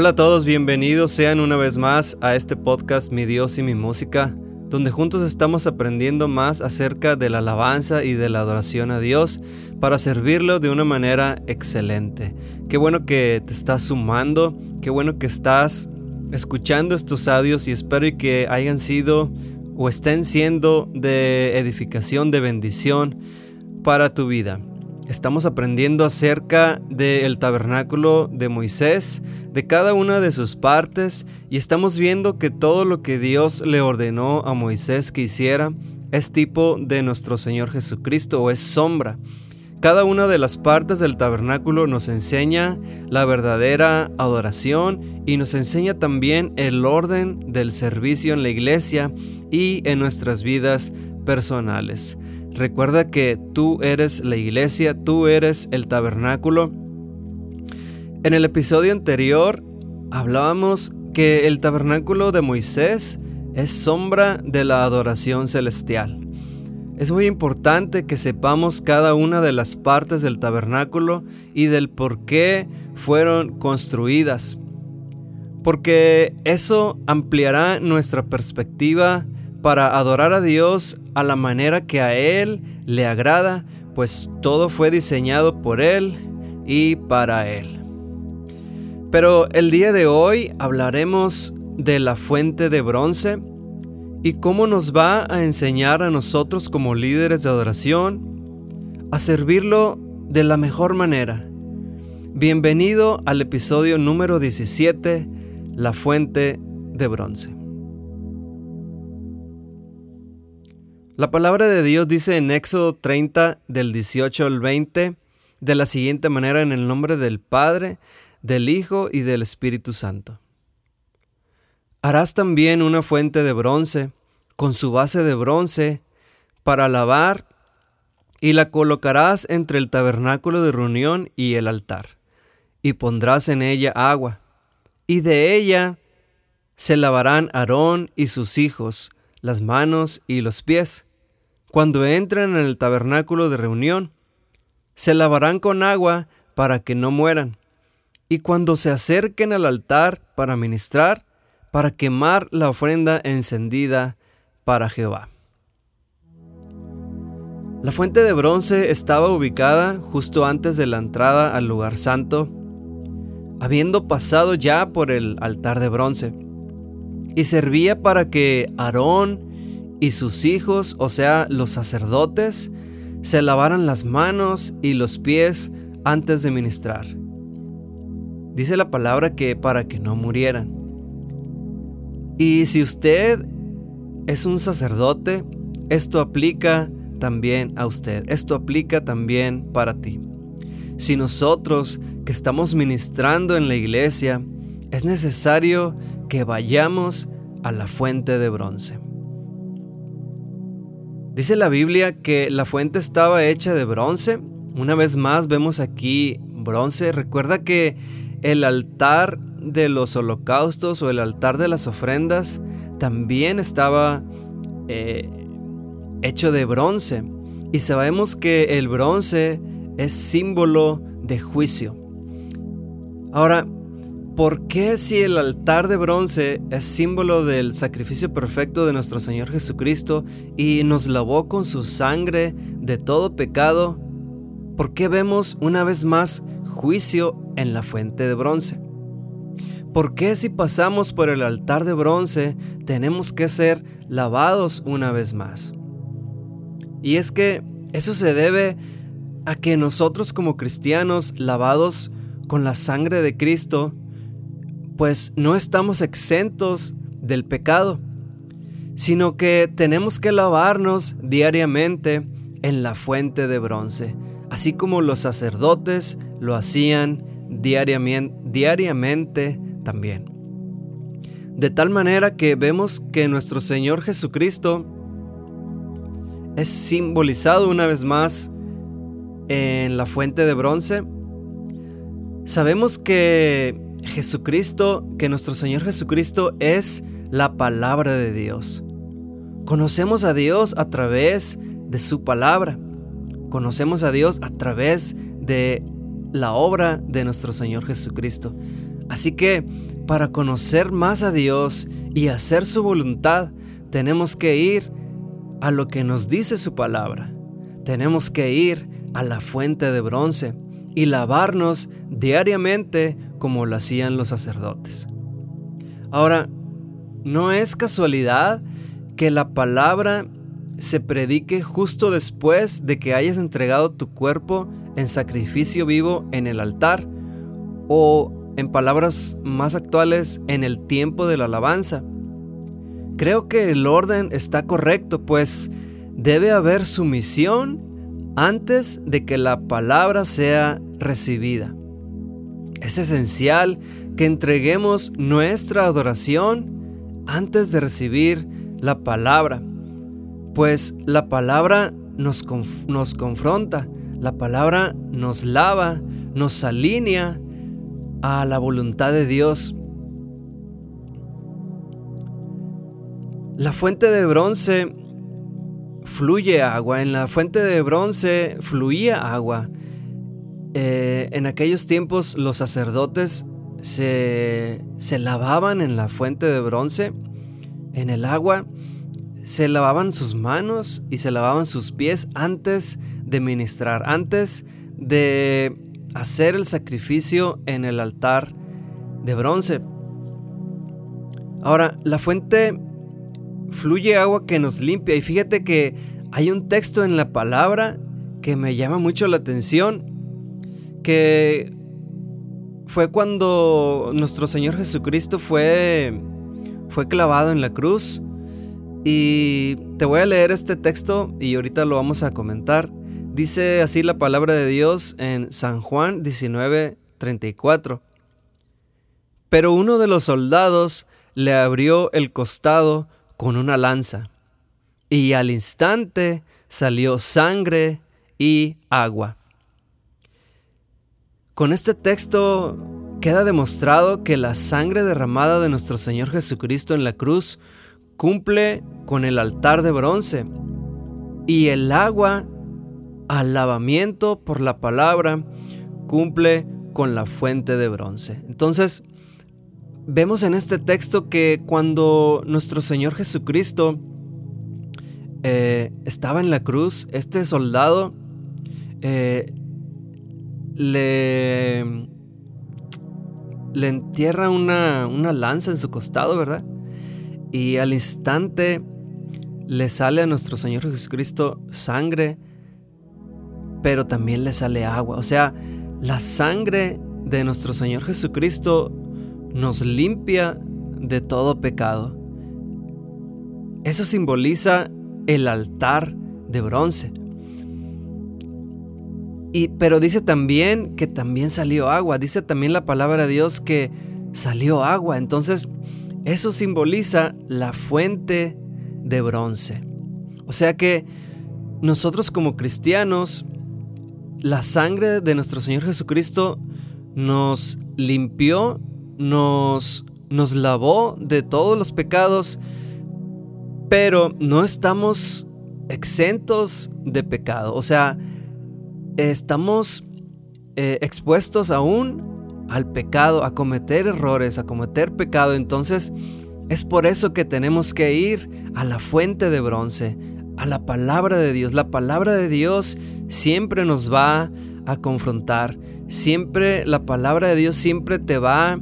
Hola a todos, bienvenidos sean una vez más a este podcast Mi Dios y mi música, donde juntos estamos aprendiendo más acerca de la alabanza y de la adoración a Dios para servirlo de una manera excelente. Qué bueno que te estás sumando, qué bueno que estás escuchando estos audios y espero que hayan sido o estén siendo de edificación, de bendición para tu vida. Estamos aprendiendo acerca del tabernáculo de Moisés, de cada una de sus partes, y estamos viendo que todo lo que Dios le ordenó a Moisés que hiciera es tipo de nuestro Señor Jesucristo o es sombra. Cada una de las partes del tabernáculo nos enseña la verdadera adoración y nos enseña también el orden del servicio en la iglesia y en nuestras vidas personales. Recuerda que tú eres la iglesia, tú eres el tabernáculo. En el episodio anterior hablábamos que el tabernáculo de Moisés es sombra de la adoración celestial. Es muy importante que sepamos cada una de las partes del tabernáculo y del por qué fueron construidas, porque eso ampliará nuestra perspectiva para adorar a Dios a la manera que a Él le agrada, pues todo fue diseñado por Él y para Él. Pero el día de hoy hablaremos de la fuente de bronce y cómo nos va a enseñar a nosotros como líderes de adoración a servirlo de la mejor manera. Bienvenido al episodio número 17, La fuente de bronce. La palabra de Dios dice en Éxodo 30 del 18 al 20 de la siguiente manera en el nombre del Padre, del Hijo y del Espíritu Santo. Harás también una fuente de bronce con su base de bronce para lavar y la colocarás entre el tabernáculo de reunión y el altar, y pondrás en ella agua, y de ella se lavarán Aarón y sus hijos las manos y los pies, cuando entren en el tabernáculo de reunión. Se lavarán con agua para que no mueran, y cuando se acerquen al altar para ministrar, para quemar la ofrenda encendida para Jehová. La fuente de bronce estaba ubicada justo antes de la entrada al lugar santo, habiendo pasado ya por el altar de bronce, y servía para que Aarón y sus hijos, o sea, los sacerdotes, se lavaran las manos y los pies antes de ministrar. Dice la palabra que para que no murieran. Y si usted es un sacerdote, esto aplica también a usted, esto aplica también para ti. Si nosotros que estamos ministrando en la iglesia, es necesario que vayamos a la fuente de bronce. Dice la Biblia que la fuente estaba hecha de bronce. Una vez más vemos aquí bronce. Recuerda que el altar de los holocaustos o el altar de las ofrendas también estaba eh, hecho de bronce. Y sabemos que el bronce es símbolo de juicio. Ahora, ¿Por qué si el altar de bronce es símbolo del sacrificio perfecto de nuestro Señor Jesucristo y nos lavó con su sangre de todo pecado? ¿Por qué vemos una vez más juicio en la fuente de bronce? ¿Por qué si pasamos por el altar de bronce tenemos que ser lavados una vez más? Y es que eso se debe a que nosotros como cristianos lavados con la sangre de Cristo pues no estamos exentos del pecado, sino que tenemos que lavarnos diariamente en la fuente de bronce, así como los sacerdotes lo hacían diariamente, diariamente también. De tal manera que vemos que nuestro Señor Jesucristo es simbolizado una vez más en la fuente de bronce. Sabemos que Jesucristo, que nuestro Señor Jesucristo es la palabra de Dios. Conocemos a Dios a través de su palabra. Conocemos a Dios a través de la obra de nuestro Señor Jesucristo. Así que para conocer más a Dios y hacer su voluntad, tenemos que ir a lo que nos dice su palabra. Tenemos que ir a la fuente de bronce y lavarnos diariamente como lo hacían los sacerdotes. Ahora, no es casualidad que la palabra se predique justo después de que hayas entregado tu cuerpo en sacrificio vivo en el altar o en palabras más actuales en el tiempo de la alabanza. Creo que el orden está correcto, pues debe haber sumisión antes de que la palabra sea recibida. Es esencial que entreguemos nuestra adoración antes de recibir la palabra, pues la palabra nos, nos confronta, la palabra nos lava, nos alinea a la voluntad de Dios. La fuente de bronce fluye agua, en la fuente de bronce fluía agua. Eh, en aquellos tiempos los sacerdotes se, se lavaban en la fuente de bronce, en el agua, se lavaban sus manos y se lavaban sus pies antes de ministrar, antes de hacer el sacrificio en el altar de bronce. Ahora, la fuente fluye agua que nos limpia y fíjate que hay un texto en la palabra que me llama mucho la atención, que fue cuando nuestro Señor Jesucristo fue, fue clavado en la cruz. Y te voy a leer este texto y ahorita lo vamos a comentar. Dice así la palabra de Dios en San Juan 19:34. Pero uno de los soldados le abrió el costado con una lanza, y al instante salió sangre y agua. Con este texto queda demostrado que la sangre derramada de nuestro Señor Jesucristo en la cruz cumple con el altar de bronce y el agua al lavamiento por la palabra cumple con la fuente de bronce. Entonces, vemos en este texto que cuando nuestro Señor Jesucristo eh, estaba en la cruz, este soldado eh, le, le entierra una, una lanza en su costado, ¿verdad? Y al instante le sale a nuestro Señor Jesucristo sangre pero también le sale agua. O sea, la sangre de nuestro Señor Jesucristo nos limpia de todo pecado. Eso simboliza el altar de bronce. Y, pero dice también que también salió agua. Dice también la palabra de Dios que salió agua. Entonces, eso simboliza la fuente de bronce. O sea que nosotros como cristianos la sangre de nuestro Señor Jesucristo nos limpió, nos, nos lavó de todos los pecados, pero no estamos exentos de pecado. O sea, estamos eh, expuestos aún al pecado, a cometer errores, a cometer pecado. Entonces, es por eso que tenemos que ir a la fuente de bronce, a la palabra de Dios. La palabra de Dios siempre nos va a confrontar. Siempre la palabra de Dios siempre te va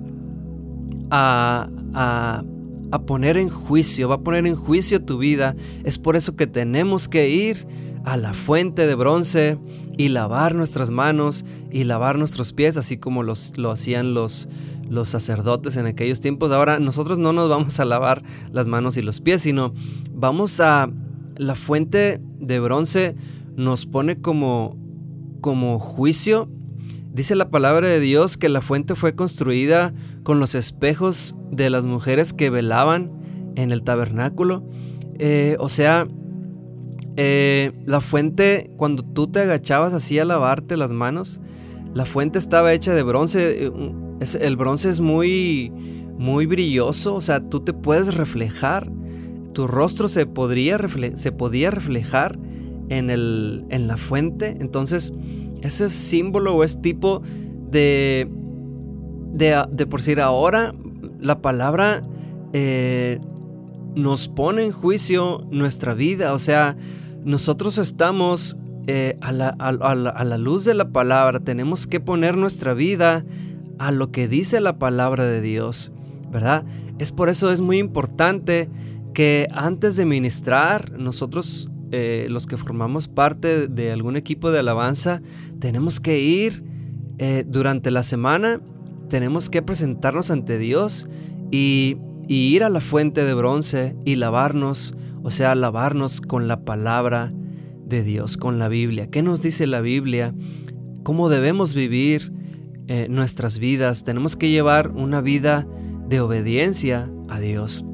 a, a, a, poner en juicio, va a poner en juicio tu vida. Es por eso que tenemos que ir a la fuente de bronce y lavar nuestras manos y lavar nuestros pies, así como los, lo hacían los, los sacerdotes en aquellos tiempos. Ahora nosotros no nos vamos a lavar las manos y los pies, sino vamos a la fuente de bronce nos pone como, como juicio. Dice la palabra de Dios que la fuente fue construida con los espejos de las mujeres que velaban en el tabernáculo. Eh, o sea, eh, la fuente, cuando tú te agachabas así a lavarte las manos, la fuente estaba hecha de bronce. Eh, el bronce es muy, muy brilloso, o sea, tú te puedes reflejar tu rostro se, podría se podía reflejar en, el, en la fuente. Entonces ese es símbolo o es tipo de, de, por decir ahora, la palabra eh, nos pone en juicio nuestra vida. O sea, nosotros estamos eh, a, la, luz de la palabra, tenemos que poner nuestra vida a lo que dice la palabra de Dios, ¿verdad? Es por eso es muy importante que antes de ministrar, nosotros eh, los que formamos parte de algún equipo de alabanza, tenemos que ir eh, durante la semana, tenemos que presentarnos ante Dios y ir a la fuente de bronce y lavarnos, o sea, lavarnos con la palabra de Dios, con la Biblia. ¿Qué nos dice la Biblia? ¿Cómo debemos vivir eh, nuestras vidas? Tenemos que llevar una vida de obediencia a Dios.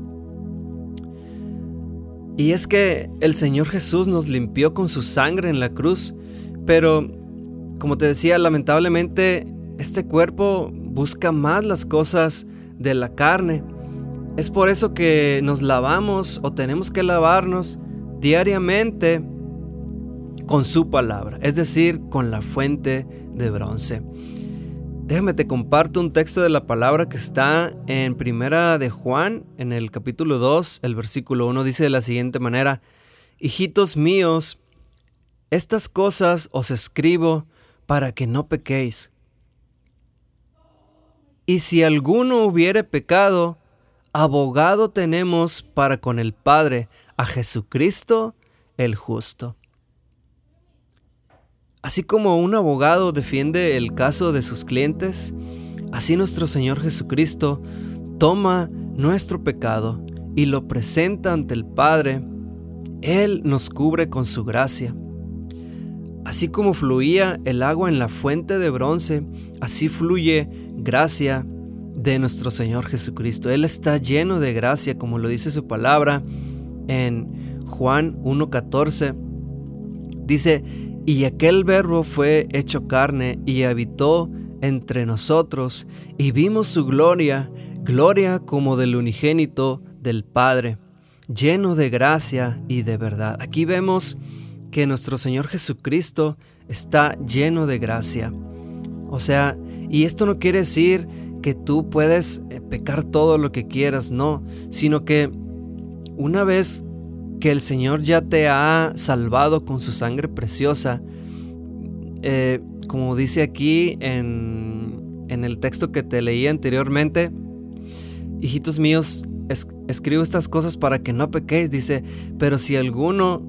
Y es que el Señor Jesús nos limpió con su sangre en la cruz, pero como te decía, lamentablemente este cuerpo busca más las cosas de la carne. Es por eso que nos lavamos o tenemos que lavarnos diariamente con su palabra, es decir, con la fuente de bronce. Déjame te comparto un texto de la palabra que está en Primera de Juan, en el capítulo 2, el versículo 1 dice de la siguiente manera: Hijitos míos, estas cosas os escribo para que no pequéis. Y si alguno hubiere pecado, abogado tenemos para con el Padre, a Jesucristo el justo. Así como un abogado defiende el caso de sus clientes, así nuestro Señor Jesucristo toma nuestro pecado y lo presenta ante el Padre. Él nos cubre con su gracia. Así como fluía el agua en la fuente de bronce, así fluye gracia de nuestro Señor Jesucristo. Él está lleno de gracia, como lo dice su palabra en Juan 1.14. Dice, y aquel verbo fue hecho carne y habitó entre nosotros, y vimos su gloria, gloria como del unigénito del Padre, lleno de gracia y de verdad. Aquí vemos que nuestro Señor Jesucristo está lleno de gracia. O sea, y esto no quiere decir que tú puedes eh, pecar todo lo que quieras, no, sino que una vez que el Señor ya te ha salvado con su sangre preciosa. Eh, como dice aquí en, el texto que te leí anteriormente, hijitos míos, escribo estas cosas para que no pequéis, dice, pero si alguno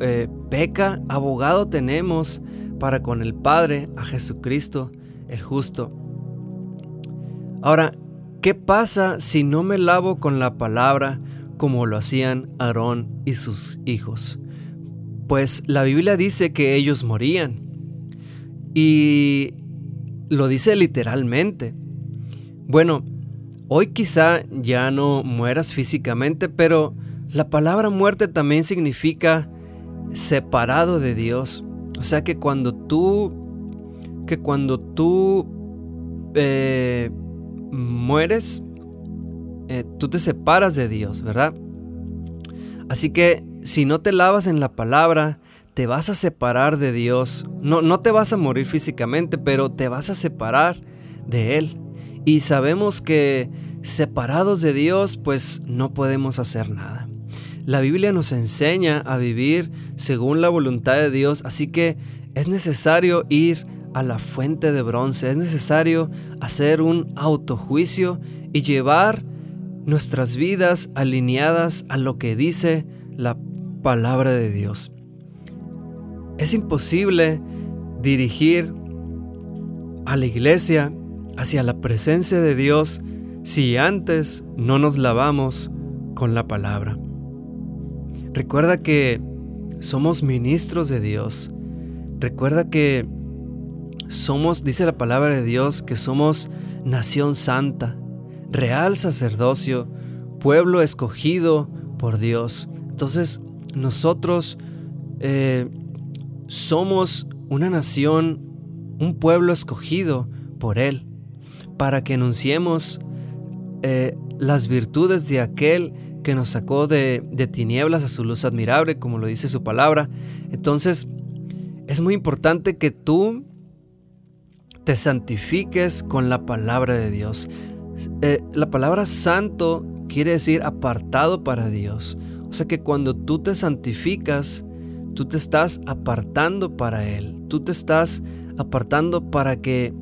eh, peca, abogado tenemos para con el Padre, a Jesucristo, el justo. Ahora, ¿qué pasa si no me lavo con la palabra? como lo hacían Aarón y sus hijos. Pues la Biblia dice que ellos morían. Y lo dice literalmente. Bueno, hoy quizá ya no mueras físicamente, pero la palabra muerte también significa separado de Dios. O sea que cuando tú, que cuando tú eh, mueres, eh, tú te separas de Dios, ¿verdad? Así que si no te lavas en la palabra, te vas a separar de Dios. No, no te vas a morir físicamente, pero te vas a separar de Él. Y sabemos que separados de Dios, pues no podemos hacer nada. La Biblia nos enseña a vivir según la voluntad de Dios, así que es necesario ir a la fuente de bronce, es necesario hacer un autojuicio y llevar nuestras vidas alineadas a lo que dice la palabra de Dios. Es imposible dirigir a la iglesia hacia la presencia de Dios si antes no nos lavamos con la palabra. Recuerda que somos ministros de Dios. Recuerda que somos, dice la palabra de Dios, que somos nación santa real sacerdocio, pueblo escogido por Dios. Entonces nosotros eh, somos una nación, un pueblo escogido por Él, para que anunciemos eh, las virtudes de aquel que nos sacó de, de tinieblas a su luz admirable, como lo dice su palabra. Entonces, es muy importante que tú te santifiques con la palabra de Dios. Eh, la palabra santo quiere decir apartado para Dios. O sea que cuando tú te santificas, tú te estás apartando para Él. Tú te estás apartando para que,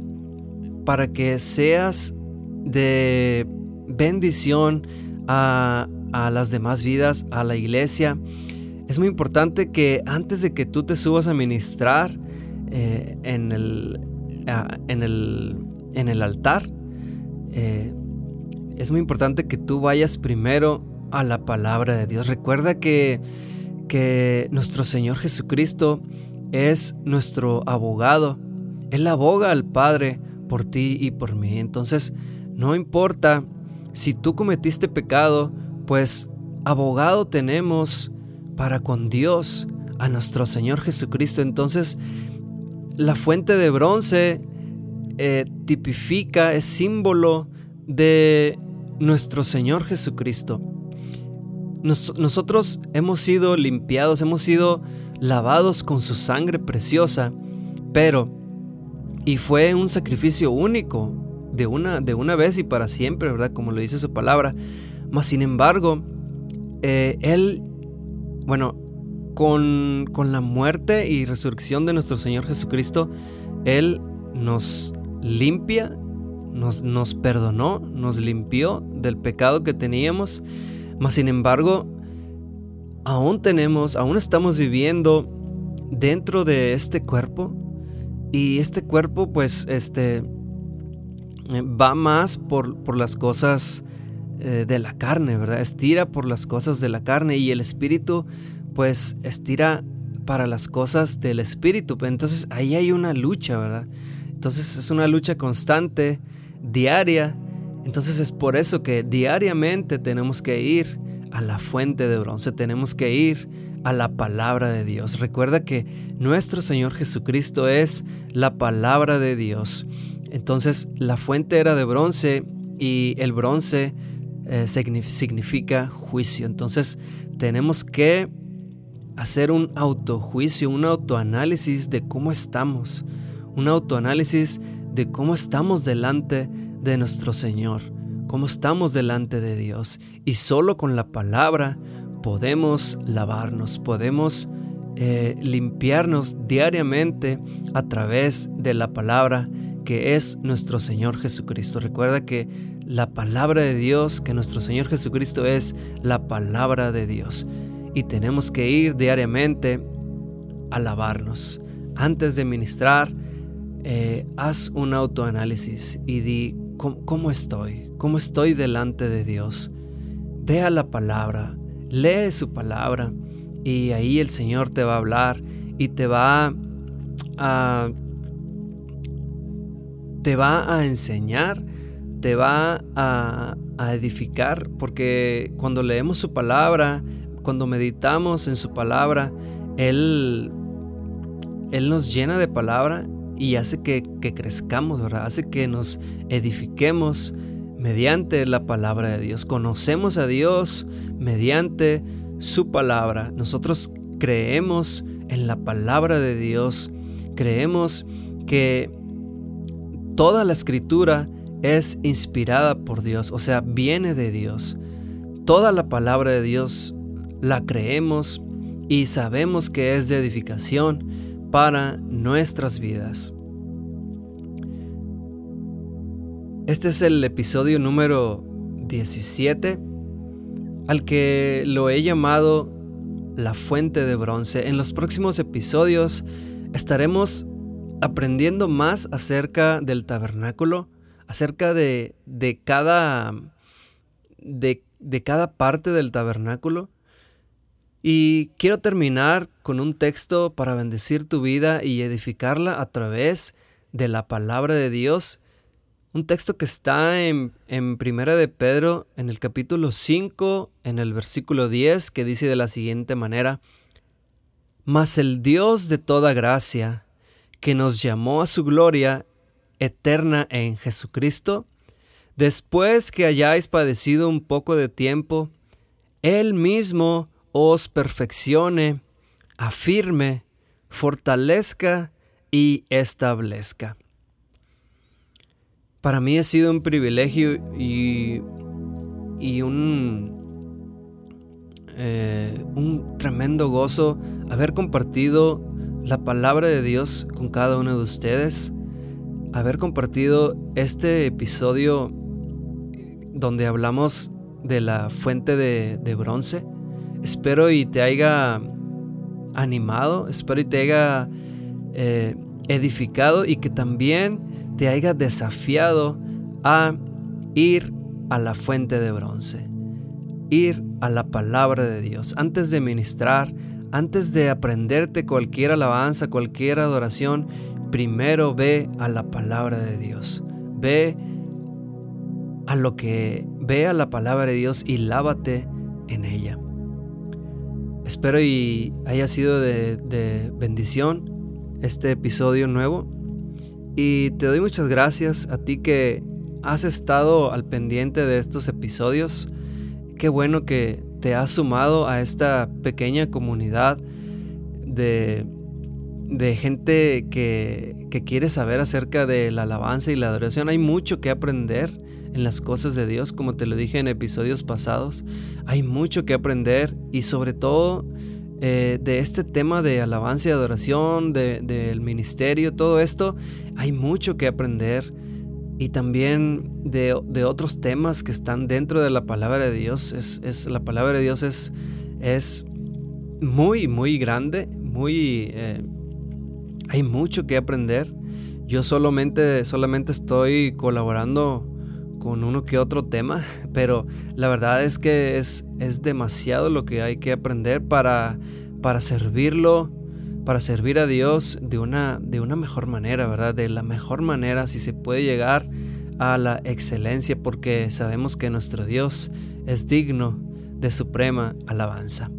para que seas de bendición a, a las demás vidas, a la iglesia. Es muy importante que antes de que tú te subas a ministrar eh, en, el, en, el, en, el, altar, eh, es muy importante que tú vayas primero a la palabra de Dios. Recuerda que, que nuestro Señor Jesucristo es nuestro abogado. Él aboga al Padre por ti y por mí. Entonces, no importa si tú cometiste pecado, pues abogado tenemos para con Dios, a nuestro Señor Jesucristo. Entonces, la fuente de bronce eh, tipifica, es símbolo de nuestro Señor Jesucristo. nosotros hemos sido limpiados, hemos sido lavados con su sangre preciosa, pero, y fue un sacrificio único, de una, de una vez y para siempre, ¿verdad? Como lo dice su palabra. Mas, sin embargo, eh, Él, bueno, con, con la muerte y resurrección de nuestro Señor Jesucristo, Él nos limpia, nos, nos, perdonó, nos limpió del pecado que teníamos, mas sin embargo, aún tenemos, aún estamos viviendo dentro de este cuerpo y este cuerpo pues este va más por, por las cosas eh, de la carne, ¿verdad? Estira por las cosas de la carne y el espíritu pues estira para las cosas del espíritu. Entonces ahí hay una lucha, ¿verdad? Entonces es una lucha constante, diaria. Entonces es por eso que diariamente tenemos que ir a la fuente de bronce, tenemos que ir a la palabra de Dios. Recuerda que nuestro Señor Jesucristo es la palabra de Dios. Entonces la fuente era de bronce y el bronce eh, significa juicio. Entonces tenemos que hacer un autojuicio, un autoanálisis de cómo estamos, un autoanálisis de cómo estamos delante de nuestro Señor, cómo estamos delante de Dios. Y solo con la palabra podemos lavarnos, podemos eh, limpiarnos diariamente a través de la palabra que es nuestro Señor Jesucristo. Recuerda que la palabra de Dios, que nuestro Señor Jesucristo es la palabra de Dios. Y tenemos que ir diariamente a lavarnos. Antes de ministrar, eh, haz un autoanálisis y di ¿cómo, estoy, cómo estoy delante de Dios. Vea la palabra, lee su palabra y ahí el Señor te va a hablar y te va a te va a enseñar, te va a, edificar, porque cuando leemos su palabra, cuando meditamos en su palabra, Él, Él nos llena de palabra y hace que, que crezcamos. Hace que nos edifiquemos mediante la palabra de Dios. Conocemos a Dios mediante su palabra. Nosotros creemos en la palabra de Dios. Creemos que toda la escritura es inspirada por Dios, o sea, viene de Dios. Toda la palabra de Dios la creemos y sabemos que es de edificación para nuestras vidas. Este es el episodio número 17 al que lo he llamado la fuente de bronce. En los próximos episodios estaremos aprendiendo más acerca del tabernáculo, acerca de, de cada, de, de cada parte del tabernáculo. Y quiero terminar con un texto para bendecir tu vida y edificarla a través de la palabra de Dios. Un texto que está en, en Primera de Pedro, en el capítulo 5, en el versículo 10, que dice de la siguiente manera, Mas el Dios de toda gracia, que nos llamó a su gloria eterna en Jesucristo, después que hayáis padecido un poco de tiempo, Él mismo os perfeccione, afirme, fortalezca y establezca. Para mí ha sido un privilegio y, y un, eh, un tremendo gozo haber compartido la palabra de Dios con cada uno de ustedes, haber compartido este episodio donde hablamos de la fuente de, bronce. Espero y te haya animado, espero y te haya eh, edificado y que también te haya desafiado a ir a la fuente de bronce, ir a la palabra de Dios. Antes de ministrar, antes de aprenderte cualquier alabanza, cualquier adoración, primero ve a la palabra de Dios. Ve a lo que ve a la palabra de Dios y lávate en ella. Espero y haya sido de, bendición este episodio nuevo. Y te doy muchas gracias a ti que has estado al pendiente de estos episodios. Qué bueno que te has sumado a esta pequeña comunidad de, de gente que, que quiere saber acerca de la alabanza y la adoración. Hay mucho que aprender en las cosas de Dios, como te lo dije en episodios pasados. Hay mucho que aprender y sobre todo eh, de este tema de alabanza y adoración, del ministerio, todo esto, hay mucho que aprender. Y también de, otros temas que están dentro de la palabra de Dios. Es, la palabra de Dios es, es muy, muy grande, muy... Eh, hay mucho que aprender. Yo solamente, solamente estoy colaborando con uno que otro tema, pero la verdad es que es, es demasiado lo que hay que aprender para, para servirlo, para servir a Dios de una, de una mejor manera, ¿verdad? De la mejor manera, si se puede llegar a la excelencia, porque sabemos que nuestro Dios es digno de suprema alabanza.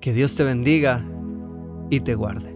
Que Dios te bendiga y te guarde.